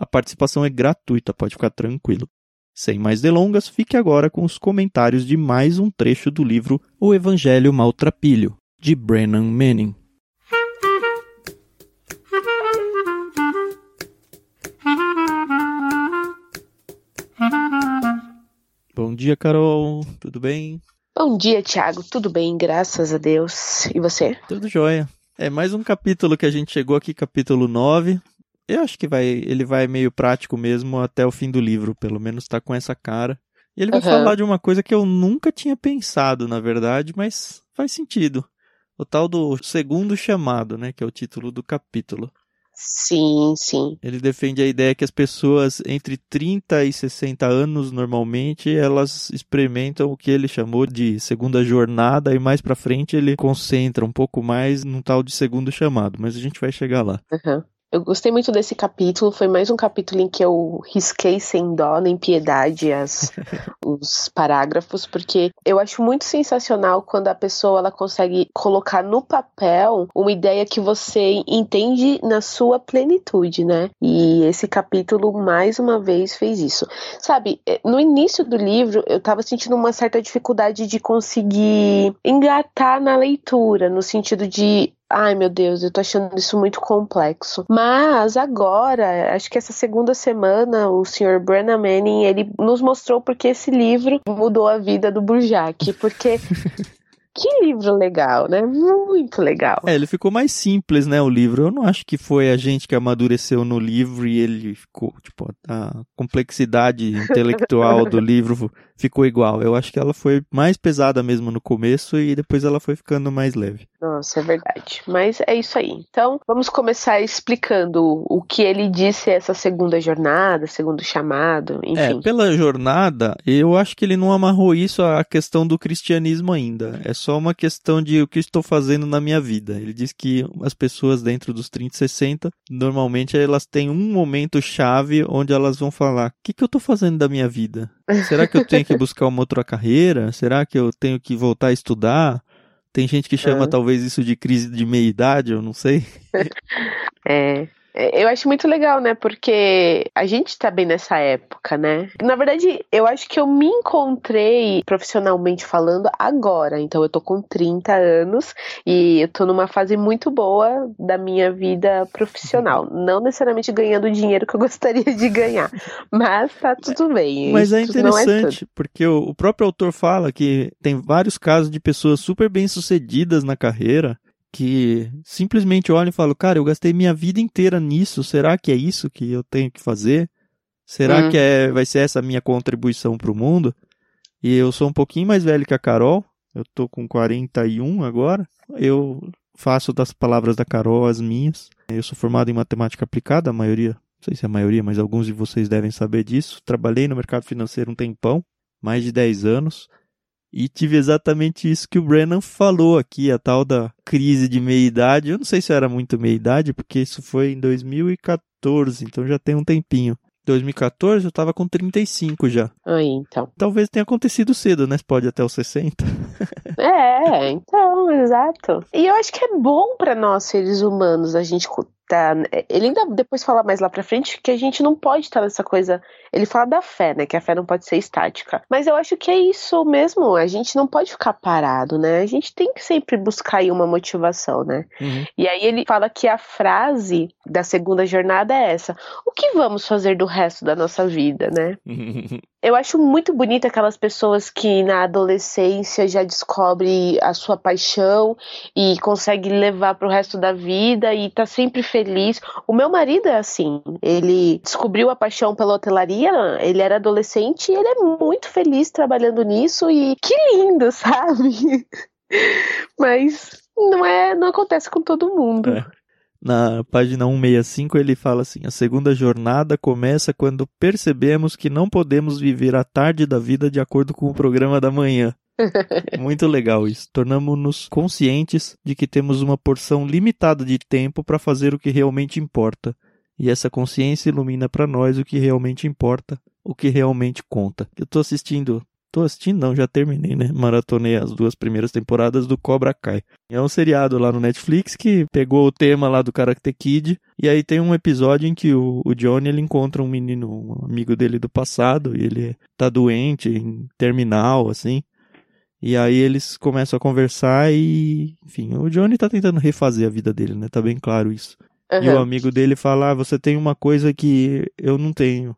A participação é gratuita, pode ficar tranquilo. Sem mais delongas, fique agora com os comentários de mais um trecho do livro O Evangelho Maltrapilho, de Brennan Manning. Bom dia, Carol. Tudo bem? Bom dia, Thiago. Tudo bem, graças a Deus. E você? Tudo jóia. É mais um capítulo que a gente chegou aqui, capítulo 9. Eu acho que vai, ele vai meio prático mesmo até o fim do livro, pelo menos tá com essa cara. E ele vai uhum. falar de uma coisa que eu nunca tinha pensado, na verdade, mas faz sentido. O tal do segundo chamado, né, que é o título do capítulo. Sim, sim. Ele defende a ideia que as pessoas entre 30 e 60 anos, normalmente, elas experimentam o que ele chamou de segunda jornada e mais para frente ele concentra um pouco mais no tal de segundo chamado, mas a gente vai chegar lá. Uhum. Eu gostei muito desse capítulo. Foi mais um capítulo em que eu risquei sem dó nem piedade as, os parágrafos, porque eu acho muito sensacional quando a pessoa ela consegue colocar no papel uma ideia que você entende na sua plenitude, né? E esse capítulo mais uma vez fez isso. Sabe, eh, no início do livro eu tava sentindo uma certa dificuldade de conseguir engatar na leitura, no sentido de Ai, meu Deus, eu tô achando isso muito complexo. Mas agora, acho que essa segunda semana, o Sr. Brennan Manning, ele nos mostrou porque esse livro mudou a vida do Burjac. Porque Que livro legal, né? Muito legal. É, ele ficou mais simples, né, o livro. Eu não acho que foi a gente que amadureceu no livro e ele ficou, tipo, a complexidade intelectual do livro ficou igual. Eu acho que ela foi mais pesada mesmo no começo e depois ela foi ficando mais leve. Nossa, é verdade. Mas é isso aí. Então, vamos começar explicando o que ele disse essa segunda jornada, segundo chamado, é, enfim. É, pela jornada, eu acho que ele não amarrou isso à questão do cristianismo ainda. É só uma questão de o que estou fazendo na minha vida. Ele diz que as pessoas dentro dos 30 e 60, normalmente elas têm um momento chave onde elas vão falar: o que, que eu estou fazendo da minha vida? Será que eu tenho que buscar uma outra carreira? Será que eu tenho que voltar a estudar? Tem gente que chama é. talvez isso de crise de meia-idade, eu não sei. É, é, eu acho muito legal, né? Porque a gente tá bem nessa época, né? Na verdade, eu acho que eu me encontrei profissionalmente falando agora. Então, eu tô com 30 anos e eu tô numa fase muito boa da minha vida profissional. Não necessariamente ganhando o dinheiro que eu gostaria de ganhar, mas tá tudo bem. Mas é interessante, é porque o próprio autor fala que tem vários casos de pessoas super bem-sucedidas na carreira que simplesmente olham e falam, cara, eu gastei minha vida inteira nisso, será que é isso que eu tenho que fazer? Será uhum. que é, vai ser essa a minha contribuição para o mundo? E eu sou um pouquinho mais velho que a Carol, eu tô com 41 agora. Eu faço das palavras da Carol as minhas. Eu sou formado em matemática aplicada, a maioria, não sei se é a maioria, mas alguns de vocês devem saber disso. Trabalhei no mercado financeiro um tempão, mais de 10 anos. E tive exatamente isso que o Brennan falou aqui, a tal da crise de meia-idade. Eu não sei se era muito meia-idade, porque isso foi em 2014, então já tem um tempinho. 2014 eu tava com 35 já. Aí, então. Talvez tenha acontecido cedo, né? Pode até os 60. é, então, exato. E eu acho que é bom para nós seres humanos a gente tá. Ele ainda depois fala mais lá pra frente que a gente não pode estar nessa coisa. Ele fala da fé, né? Que a fé não pode ser estática. Mas eu acho que é isso mesmo. A gente não pode ficar parado, né? A gente tem que sempre buscar aí uma motivação, né? Uhum. E aí ele fala que a frase da segunda jornada é essa: O que vamos fazer do resto da nossa vida, né? Eu acho muito bonita aquelas pessoas que na adolescência já descobre a sua paixão e consegue levar para o resto da vida e tá sempre feliz. O meu marido é assim, ele descobriu a paixão pela hotelaria, ele era adolescente e ele é muito feliz trabalhando nisso e que lindo, sabe? Mas não é, não acontece com todo mundo. É. Na página 165 ele fala assim: a segunda jornada começa quando percebemos que não podemos viver a tarde da vida de acordo com o programa da manhã. Muito legal isso. Tornamos-nos conscientes de que temos uma porção limitada de tempo para fazer o que realmente importa. E essa consciência ilumina para nós o que realmente importa, o que realmente conta. Eu estou assistindo Tô assistindo, não, já terminei, né? Maratonei as duas primeiras temporadas do Cobra Kai. É um seriado lá no Netflix que pegou o tema lá do Karate Kid. E aí tem um episódio em que o, o Johnny ele encontra um menino, um amigo dele do passado, e ele tá doente, em terminal, assim. E aí eles começam a conversar e, enfim, o Johnny tá tentando refazer a vida dele, né? Tá bem claro isso. Uhum. E o amigo dele fala: ah, você tem uma coisa que eu não tenho.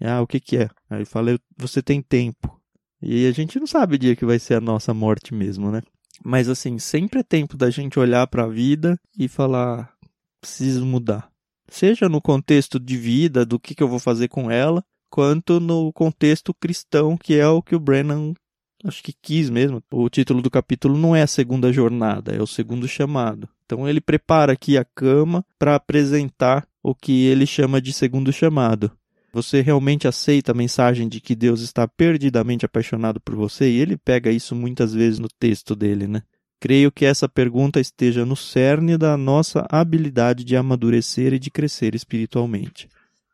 Ah, o que que é? Aí ele fala: você tem tempo. E a gente não sabe o dia que vai ser a nossa morte mesmo, né? Mas assim, sempre é tempo da gente olhar para a vida e falar: preciso mudar. Seja no contexto de vida, do que, que eu vou fazer com ela, quanto no contexto cristão, que é o que o Brennan acho que quis mesmo. O título do capítulo não é a segunda jornada, é o segundo chamado. Então ele prepara aqui a cama para apresentar o que ele chama de segundo chamado. Você realmente aceita a mensagem de que Deus está perdidamente apaixonado por você? E ele pega isso muitas vezes no texto dele, né? Creio que essa pergunta esteja no cerne da nossa habilidade de amadurecer e de crescer espiritualmente.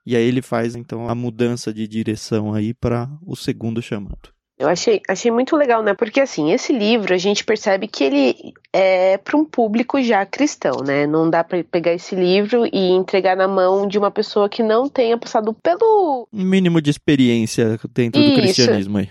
E aí ele faz então a mudança de direção aí para o segundo chamado. Eu achei, achei muito legal, né? Porque assim, esse livro a gente percebe que ele é para um público já cristão, né? Não dá para pegar esse livro e entregar na mão de uma pessoa que não tenha passado pelo mínimo de experiência dentro Isso. do cristianismo aí.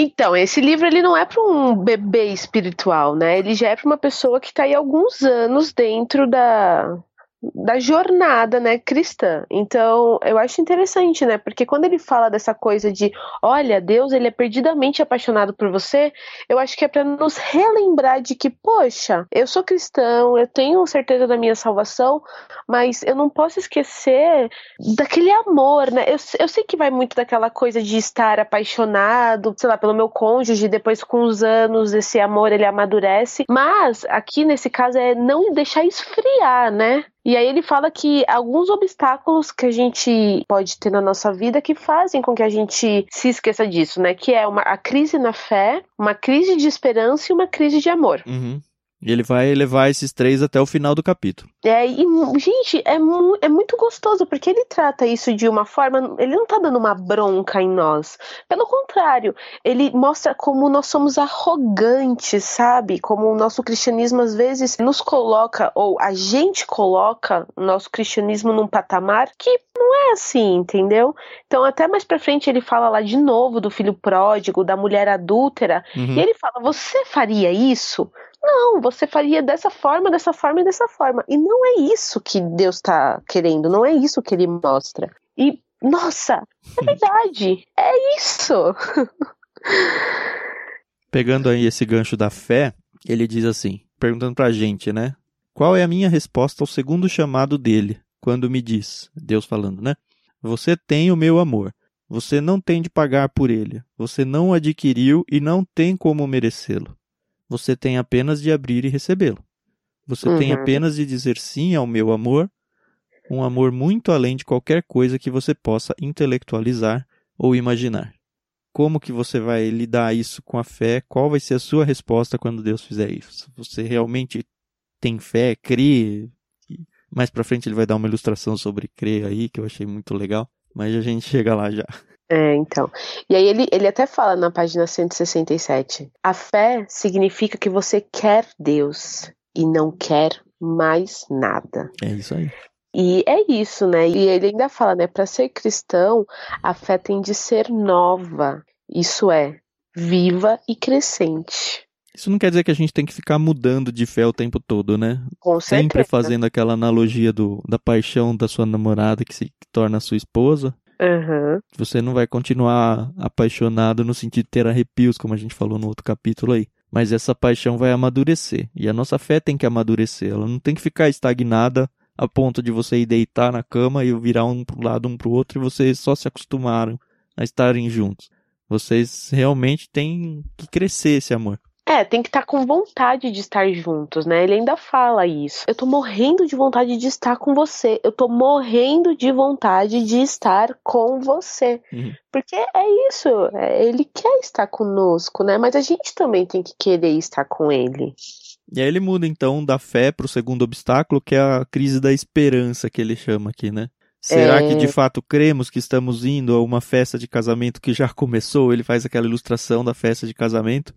Então, esse livro ele não é para um bebê espiritual, né? Ele já é para uma pessoa que está aí alguns anos dentro da, da jornada, né, cristã. Então, eu acho interessante, né, porque quando ele fala dessa coisa de, olha, Deus, ele é perdidamente apaixonado por você, eu acho que é para nos relembrar de que, poxa, eu sou cristão, eu tenho certeza da minha salvação, mas eu não posso esquecer daquele amor, né? Eu, eu sei que vai muito daquela coisa de estar apaixonado, sei lá, pelo meu cônjuge, depois com os anos esse amor ele amadurece, mas aqui nesse caso é não deixar esfriar, né? E aí ele fala que alguns obstáculos que a gente pode ter na nossa vida que fazem com que a gente se esqueça disso, né? Que é uma, a crise na fé, uma crise de esperança e uma crise de amor. Uhum. E ele vai levar esses três até o final do capítulo. É, e, gente, é, mu é muito gostoso, porque ele trata isso de uma forma. Ele não tá dando uma bronca em nós. Pelo contrário, ele mostra como nós somos arrogantes, sabe? Como o nosso cristianismo às vezes nos coloca, ou a gente coloca o nosso cristianismo num patamar que não é assim, entendeu? Então, até mais pra frente, ele fala lá de novo do filho pródigo, da mulher adúltera, uhum. e ele fala: Você faria isso? Não, você faria dessa forma, dessa forma e dessa forma. E não é isso que Deus está querendo, não é isso que ele mostra. E, nossa, é verdade, é isso. Pegando aí esse gancho da fé, ele diz assim, perguntando pra gente, né? Qual é a minha resposta ao segundo chamado dele, quando me diz, Deus falando, né? Você tem o meu amor. Você não tem de pagar por ele. Você não adquiriu e não tem como merecê-lo. Você tem apenas de abrir e recebê-lo. Você uhum. tem apenas de dizer sim ao meu amor, um amor muito além de qualquer coisa que você possa intelectualizar ou imaginar. Como que você vai lidar isso com a fé? Qual vai ser a sua resposta quando Deus fizer isso? Você realmente tem fé, crê? Mais para frente ele vai dar uma ilustração sobre crer aí, que eu achei muito legal, mas a gente chega lá já. É, então. E aí ele, ele até fala na página 167: a fé significa que você quer Deus e não quer mais nada. É isso aí. E é isso, né? E ele ainda fala, né? Para ser cristão, a fé tem de ser nova. Isso é, viva e crescente. Isso não quer dizer que a gente tem que ficar mudando de fé o tempo todo, né? Com Sempre fazendo aquela analogia do, da paixão da sua namorada que se que torna sua esposa. Uhum. Você não vai continuar apaixonado no sentido de ter arrepios, como a gente falou no outro capítulo aí. Mas essa paixão vai amadurecer. E a nossa fé tem que amadurecer. Ela não tem que ficar estagnada a ponto de você ir deitar na cama e virar um pro lado, um pro outro, e vocês só se acostumaram a estarem juntos. Vocês realmente têm que crescer esse amor. É, tem que estar tá com vontade de estar juntos, né? Ele ainda fala isso. Eu tô morrendo de vontade de estar com você. Eu tô morrendo de vontade de estar com você. Uhum. Porque é isso. É, ele quer estar conosco, né? Mas a gente também tem que querer estar com ele. E aí ele muda então da fé para o segundo obstáculo, que é a crise da esperança que ele chama aqui, né? Será é... que de fato cremos que estamos indo a uma festa de casamento que já começou? Ele faz aquela ilustração da festa de casamento,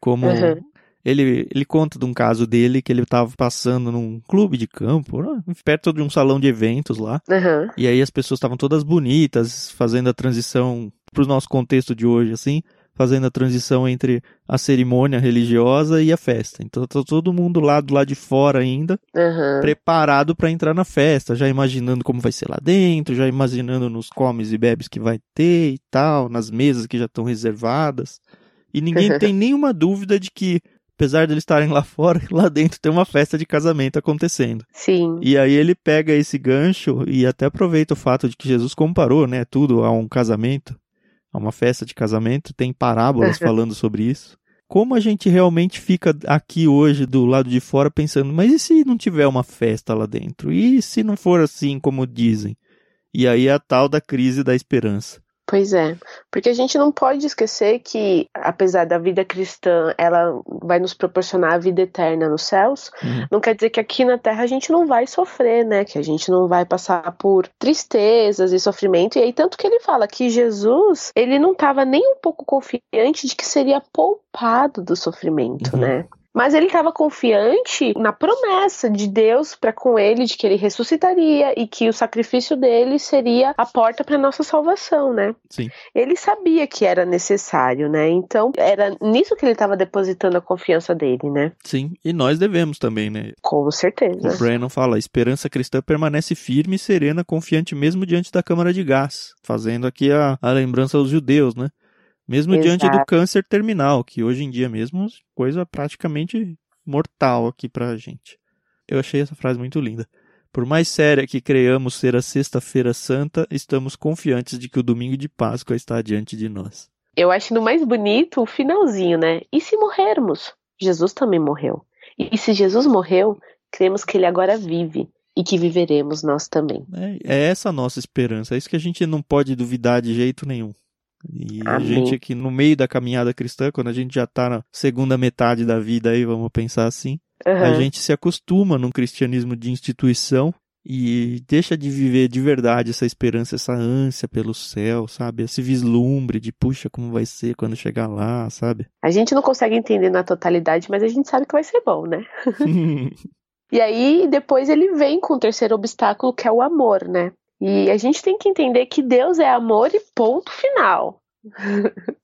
como uhum. ele, ele conta de um caso dele que ele estava passando num clube de campo, né? perto de um salão de eventos lá. Uhum. E aí as pessoas estavam todas bonitas, fazendo a transição para o nosso contexto de hoje, assim fazendo a transição entre a cerimônia religiosa e a festa. Então tá todo mundo lá do lado de fora ainda, uhum. preparado para entrar na festa, já imaginando como vai ser lá dentro, já imaginando nos comes e bebes que vai ter e tal, nas mesas que já estão reservadas. E ninguém tem nenhuma dúvida de que apesar de eles estarem lá fora, lá dentro tem uma festa de casamento acontecendo. Sim. E aí ele pega esse gancho e até aproveita o fato de que Jesus comparou, né, tudo a um casamento a uma festa de casamento, tem parábolas falando sobre isso. Como a gente realmente fica aqui hoje do lado de fora pensando, mas e se não tiver uma festa lá dentro? E se não for assim como dizem? E aí é a tal da crise da esperança. Pois é, porque a gente não pode esquecer que, apesar da vida cristã, ela vai nos proporcionar a vida eterna nos céus, uhum. não quer dizer que aqui na Terra a gente não vai sofrer, né? Que a gente não vai passar por tristezas e sofrimento. E aí, tanto que ele fala que Jesus, ele não estava nem um pouco confiante de que seria poupado do sofrimento, uhum. né? Mas ele estava confiante na promessa de Deus para com ele de que ele ressuscitaria e que o sacrifício dele seria a porta para nossa salvação, né? Sim. Ele sabia que era necessário, né? Então era nisso que ele estava depositando a confiança dele, né? Sim, e nós devemos também, né? Com certeza. O Brennan fala: a esperança cristã permanece firme e serena, confiante mesmo diante da câmara de gás, fazendo aqui a, a lembrança aos judeus, né? Mesmo Exato. diante do câncer terminal, que hoje em dia mesmo é coisa praticamente mortal aqui pra gente. Eu achei essa frase muito linda. Por mais séria que creiamos ser a Sexta-feira Santa, estamos confiantes de que o domingo de Páscoa está diante de nós. Eu acho no mais bonito o finalzinho, né? E se morrermos? Jesus também morreu. E se Jesus morreu, cremos que ele agora vive e que viveremos nós também. É, é essa a nossa esperança. É isso que a gente não pode duvidar de jeito nenhum. E a gente aqui no meio da caminhada cristã, quando a gente já está na segunda metade da vida aí, vamos pensar assim, uhum. a gente se acostuma num cristianismo de instituição e deixa de viver de verdade essa esperança, essa ânsia pelo céu, sabe? Esse vislumbre de puxa, como vai ser quando chegar lá, sabe? A gente não consegue entender na totalidade, mas a gente sabe que vai ser bom, né? e aí depois ele vem com o terceiro obstáculo, que é o amor, né? E a gente tem que entender que Deus é amor e ponto final.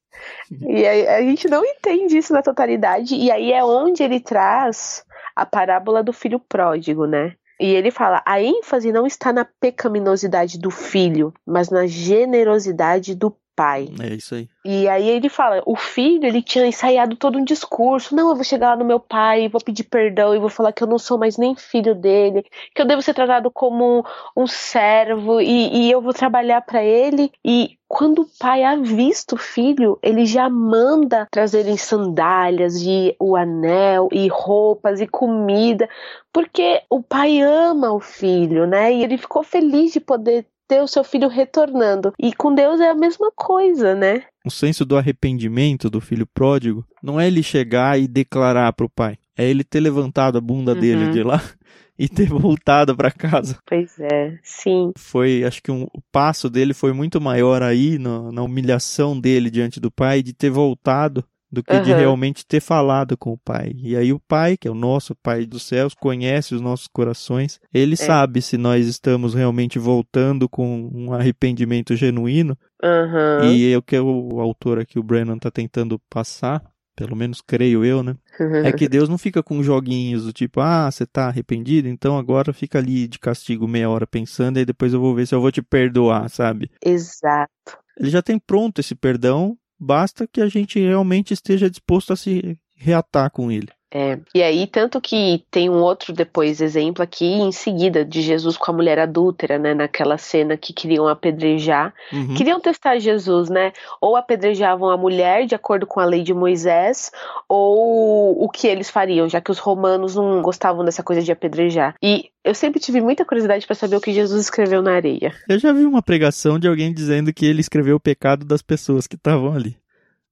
e a, a, gente não entende isso na totalidade, e aí é onde ele traz a parábola do filho pródigo, né? E ele fala: a ênfase não está na pecaminosidade do filho, mas na generosidade do pai. É isso aí. E aí ele fala, o filho, ele tinha ensaiado todo um discurso, não, eu vou chegar lá no meu pai, vou pedir perdão e vou falar que eu não sou mais nem filho dele, que eu devo ser tratado como um servo e, e eu vou trabalhar para ele. E quando o pai avista o filho, ele já manda trazerem sandálias e o anel e roupas e comida, porque o pai ama o filho, né? E ele ficou feliz de poder ter o seu filho retornando. E com Deus é a mesma coisa, né? O senso do arrependimento do filho pródigo não é ele chegar e declarar para o pai, é ele ter levantado a bunda uhum. dele de lá e ter voltado para casa. Pois é, sim. Foi, acho que um, o passo dele foi muito maior aí no, na humilhação dele diante do pai de ter voltado do que uhum. de realmente ter falado com o Pai. E aí o Pai, que é o nosso Pai dos céus, conhece os nossos corações. Ele é. sabe se nós estamos realmente voltando com um arrependimento genuíno. Uhum. E é o que o autor aqui, o Brennan, está tentando passar. Pelo menos creio eu, né? É que Deus não fica com joguinhos do tipo, ah, você tá arrependido, então agora fica ali de castigo meia hora pensando e depois eu vou ver se eu vou te perdoar, sabe? Exato. Ele já tem pronto esse perdão Basta que a gente realmente esteja disposto a se reatar com ele. É. E aí, tanto que tem um outro depois exemplo aqui, em seguida, de Jesus com a mulher adúltera, né? Naquela cena que queriam apedrejar. Uhum. Queriam testar Jesus, né? Ou apedrejavam a mulher de acordo com a lei de Moisés, ou o que eles fariam, já que os romanos não gostavam dessa coisa de apedrejar. E eu sempre tive muita curiosidade para saber o que Jesus escreveu na areia. Eu já vi uma pregação de alguém dizendo que ele escreveu o pecado das pessoas que estavam ali.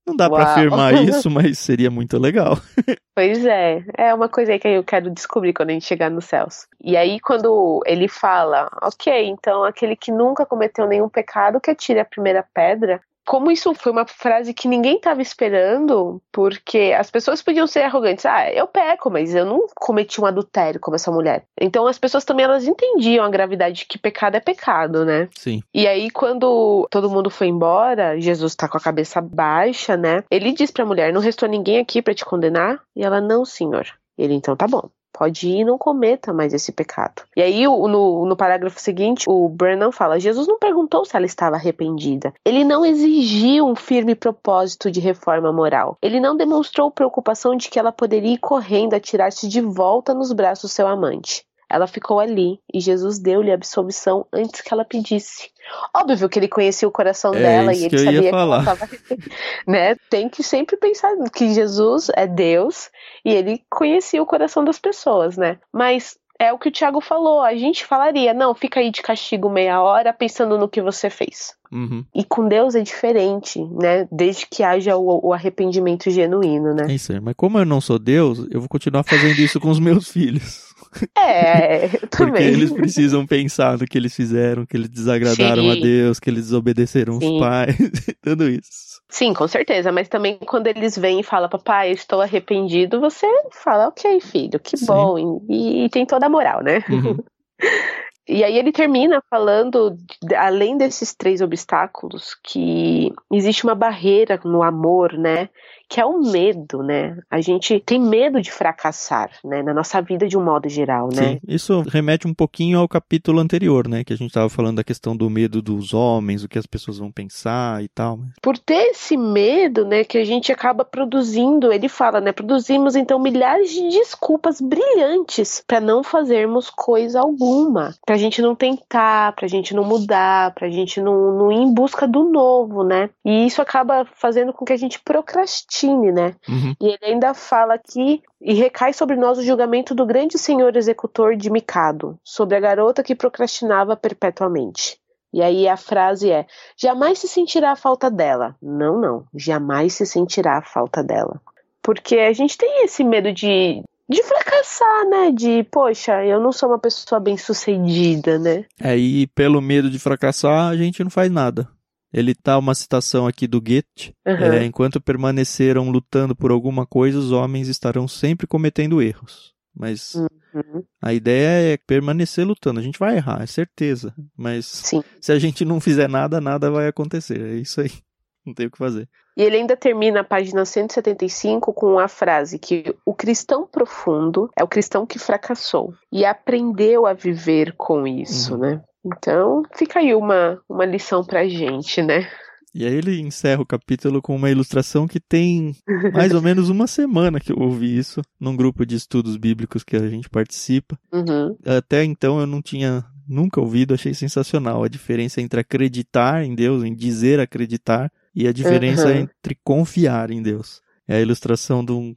Não dá para afirmar isso, mas seria muito legal. Pois é, é uma coisa aí que eu quero descobrir quando a gente chegar nos céus. E aí, quando ele fala, ok, então aquele que nunca cometeu nenhum pecado que atire a primeira pedra, como isso foi uma frase que ninguém estava esperando, porque as pessoas podiam ser arrogantes. Ah, eu peco, mas eu não cometi um adultério como essa mulher. Então as pessoas também elas entendiam a gravidade de que pecado é pecado, né? Sim. E aí quando todo mundo foi embora, Jesus tá com a cabeça baixa, né? Ele diz para a mulher: "Não restou ninguém aqui para te condenar?" E ela: "Não, senhor." Ele então tá bom. Pode ir e não cometa mais esse pecado. E aí, no, no parágrafo seguinte, o Brennan fala: Jesus não perguntou se ela estava arrependida. Ele não exigiu um firme propósito de reforma moral. Ele não demonstrou preocupação de que ela poderia ir correndo atirar-se de volta nos braços do seu amante. Ela ficou ali e Jesus deu-lhe absolvição antes que ela pedisse. Óbvio que ele conhecia o coração é dela e ele sabia que ela tava, né? Tem que sempre pensar que Jesus é Deus e ele conhecia o coração das pessoas, né? Mas é o que o Tiago falou. A gente falaria, não, fica aí de castigo meia hora pensando no que você fez. Uhum. E com Deus é diferente, né? Desde que haja o, o, arrependimento genuíno, né? É isso aí. Mas como eu não sou Deus, eu vou continuar fazendo isso com os meus filhos. É, eu também. Porque eles precisam pensar no que eles fizeram, que eles desagradaram Sim. a Deus, que eles desobedeceram Sim. os pais, tudo isso. Sim, com certeza, mas também quando eles vêm e falam, papai, estou arrependido, você fala, ok, filho, que Sim. bom, e, e, tem toda a moral, né? Uhum. E aí ele termina falando, além desses três obstáculos, que existe uma barreira no amor, né? Que é o medo, né? A gente tem medo de fracassar, né? Na nossa vida de um modo geral, né? Sim, isso remete um pouquinho ao capítulo anterior, né? Que a gente estava falando da questão do medo dos homens, o que as pessoas vão pensar e tal. Por ter esse medo, né? Que a gente acaba produzindo, ele fala, né? Produzimos então milhares de desculpas brilhantes para não fazermos coisa alguma, pra gente não tentar, pra gente não mudar, pra gente não, não ir em busca do novo, né? E isso acaba fazendo com que a gente procrastine né? Uhum. E ele ainda fala aqui e recai sobre nós o julgamento do grande senhor executor de Mikado, sobre a garota que procrastinava perpetuamente. E aí a frase é: jamais se sentirá a falta dela. Não, não, jamais se sentirá a falta dela. Porque a gente tem esse medo de, de fracassar, né? De, poxa, eu não sou uma pessoa bem sucedida, né? É, e pelo medo de fracassar, a gente não faz nada. Ele tá uma citação aqui do Goethe. Uhum. É, enquanto permaneceram lutando por alguma coisa, os homens estarão sempre cometendo erros. Mas uhum. a ideia é permanecer lutando. A gente vai errar, é certeza. Mas Sim. se a gente não fizer nada, nada vai acontecer. É isso aí. Não tem o que fazer. E ele ainda termina a página 175 com a frase que o cristão profundo é o cristão que fracassou e aprendeu a viver com isso, uhum. né? Então, fica aí uma, uma lição pra gente, né? E aí ele encerra o capítulo com uma ilustração que tem mais ou menos uma semana que eu ouvi isso num grupo de estudos bíblicos que a gente participa. Uhum. Até então eu não tinha nunca ouvido, achei sensacional a diferença entre acreditar em Deus, em dizer acreditar, e a diferença uhum. entre confiar em Deus. É a ilustração de um.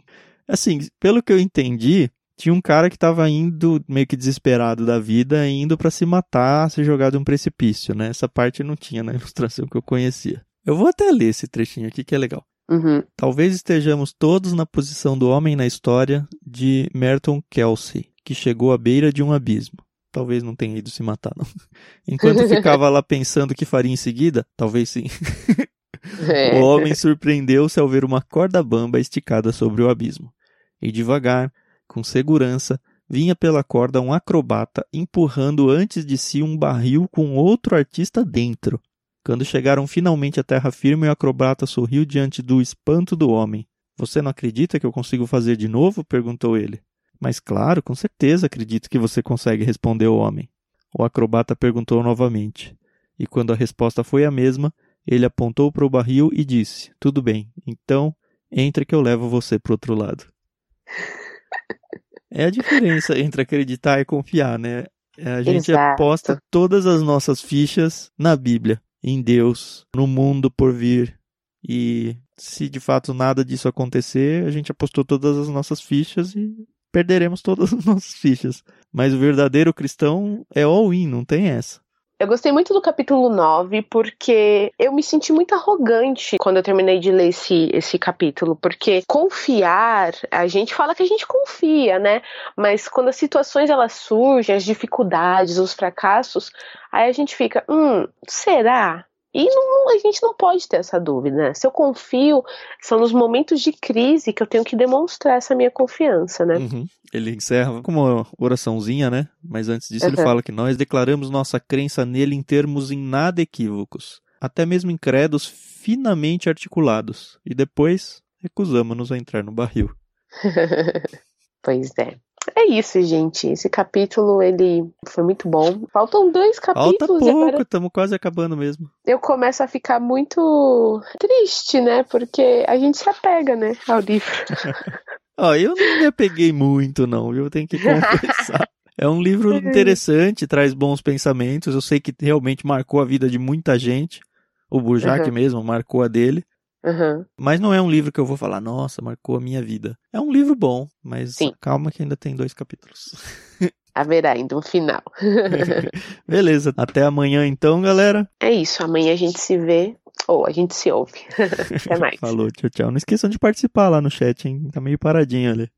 Assim, pelo que eu entendi, tinha um cara que estava indo meio que desesperado da vida, indo para se matar, se jogar de um precipício, né? Essa parte não tinha na ilustração que eu conhecia. Eu vou até ler esse trechinho aqui que é legal. Uhum. Talvez estejamos todos na posição do homem na história de Merton Kelsey, que chegou à beira de um abismo. Talvez não tenha ido se matar, não. Enquanto ficava lá pensando o que faria em seguida, talvez sim. É. O homem surpreendeu-se ao ver uma corda bamba esticada sobre o abismo. E devagar, com segurança, vinha pela corda um acrobata empurrando antes de si um barril com outro artista dentro. Quando chegaram finalmente à terra firme, o acrobata sorriu diante do espanto do homem. Você não acredita que eu consigo fazer de novo? perguntou ele. Mas claro, com certeza acredito que você consegue, respondeu o homem. O acrobata perguntou novamente. E quando a resposta foi a mesma, ele apontou para o barril e disse: Tudo bem, então entre que eu levo você para outro lado. É a diferença entre acreditar e confiar, né? É, a gente Exato. aposta todas as nossas fichas na Bíblia, em Deus, no mundo por vir. E se de fato nada disso acontecer, a gente apostou todas as nossas fichas e perderemos todas as nossas fichas. Mas o verdadeiro cristão é all-in, não tem essa. Eu gostei muito do capítulo 9 porque eu me senti muito arrogante quando eu terminei de ler esse, esse capítulo. Porque confiar, a gente fala que a gente confia, né? Mas quando as situações elas surgem, as dificuldades, os fracassos, aí a gente fica, hum, será? E não, a gente não pode ter essa dúvida, né? Se eu confio, são nos momentos de crise que eu tenho que demonstrar essa minha confiança, né? Uhum. Ele encerra com uma oraçãozinha, né? Mas antes disso ele Uhum. fala que nós declaramos nossa crença nele em termos em nada equívocos, até mesmo em credos finamente articulados, e depois recusamos-nos a entrar no barril. pois é. É isso, gente. Esse capítulo, ele foi muito bom. Faltam dois Falta capítulos agora pouco, estamos quase acabando mesmo. eu começo a ficar muito triste, né? Porque a gente se apega, né, ao livro. Ó, eu não me apeguei muito, não, viu? Tenho que confessar. É um livro interessante, traz bons pensamentos. Eu sei que realmente marcou a vida de muita gente. O Burjac Uhum. mesmo marcou a dele. Uhum. Mas não é um livro que eu vou falar, nossa, marcou a minha vida. É um livro bom, mas Sim. calma que ainda tem dois capítulos. Haverá ainda um final. Beleza, até amanhã então, galera. É isso. Amanhã a gente se vê. Ou a gente se ouve. Até mais. Falou, tchau, tchau. Não esqueçam de participar lá no chat, hein? Tá meio paradinho ali.